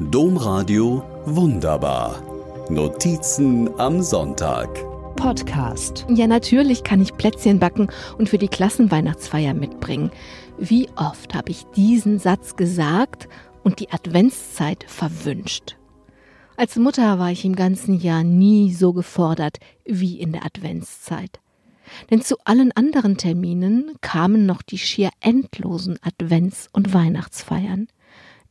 Domradio Wunderbar. Notizen am Sonntag. Podcast. Ja, natürlich kann ich Plätzchen backen und für die Klassenweihnachtsfeier mitbringen. Wie oft habe ich diesen Satz gesagt und die Adventszeit verwünscht? Als Mutter war ich im ganzen Jahr nie so gefordert wie in der Adventszeit. Denn zu allen anderen Terminen kamen noch die schier endlosen Advents- und Weihnachtsfeiern.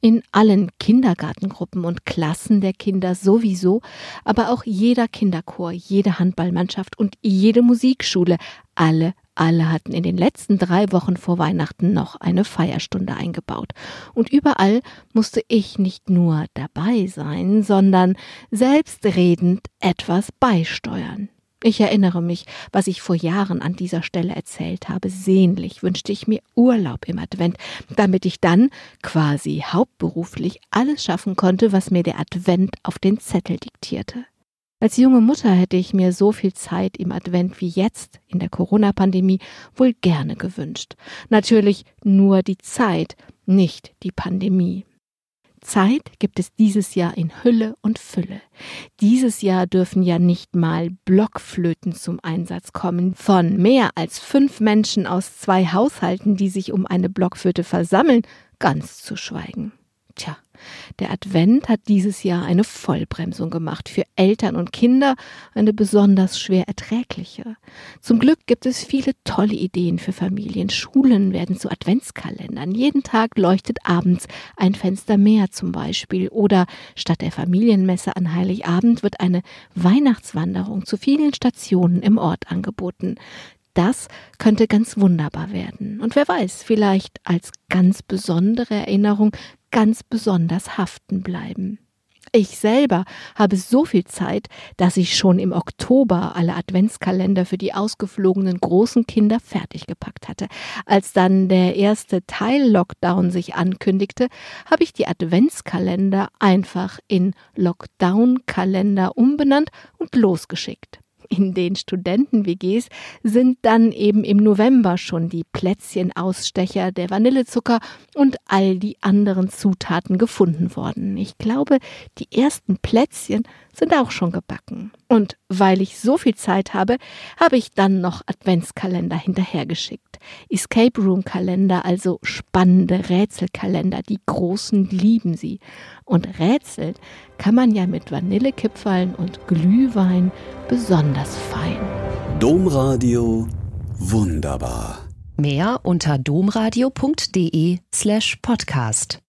In allen Kindergartengruppen und Klassen der Kinder sowieso, aber auch jeder Kinderchor, jede Handballmannschaft und jede Musikschule, alle, alle hatten in den letzten drei Wochen vor Weihnachten noch eine Feierstunde eingebaut. Und überall musste ich nicht nur dabei sein, sondern selbstredend etwas beisteuern. Ich erinnere mich, was ich vor Jahren an dieser Stelle erzählt habe. Sehnlich wünschte ich mir Urlaub im Advent, damit ich dann quasi hauptberuflich alles schaffen konnte, was mir der Advent auf den Zettel diktierte. Als junge Mutter hätte ich mir so viel Zeit im Advent wie jetzt in der Corona-Pandemie wohl gerne gewünscht. Natürlich nur die Zeit, nicht die Pandemie. Zeit gibt es dieses Jahr in Hülle und Fülle. Dieses Jahr dürfen ja nicht mal Blockflöten zum Einsatz kommen. Von mehr als fünf Menschen aus zwei Haushalten, die sich um eine Blockflöte versammeln, ganz zu schweigen. Tja, der Advent hat dieses Jahr eine Vollbremsung gemacht, für Eltern und Kinder eine besonders schwer erträgliche. Zum Glück gibt es viele tolle Ideen für Familien. Schulen werden zu Adventskalendern. Jeden Tag leuchtet abends ein Fenster mehr zum Beispiel. Oder statt der Familienmesse an Heiligabend wird eine Weihnachtswanderung zu vielen Stationen im Ort angeboten. Das könnte ganz wunderbar werden. Und wer weiß, vielleicht als ganz besondere Erinnerung ganz besonders haften bleiben. Ich selber habe so viel Zeit, dass ich schon im Oktober alle Adventskalender für die ausgeflogenen großen Kinder fertig gepackt hatte. Als dann der erste Teil-Lockdown sich ankündigte, habe ich die Adventskalender einfach in Lockdown-Kalender umbenannt und losgeschickt in den Studenten-WGs sind dann eben im November schon die Plätzchenausstecher, der Vanillezucker und all die anderen Zutaten gefunden worden. Ich glaube, die ersten Plätzchen sind auch schon gebacken. Und weil ich so viel Zeit habe, habe ich dann noch Adventskalender hinterhergeschickt. Escape Room Kalender, also spannende Rätselkalender. Die Großen lieben sie. Und Rätsel kann man ja mit Vanillekipferln und Glühwein besonders fein. Domradio wunderbar. Mehr unter domradio.de slash podcast.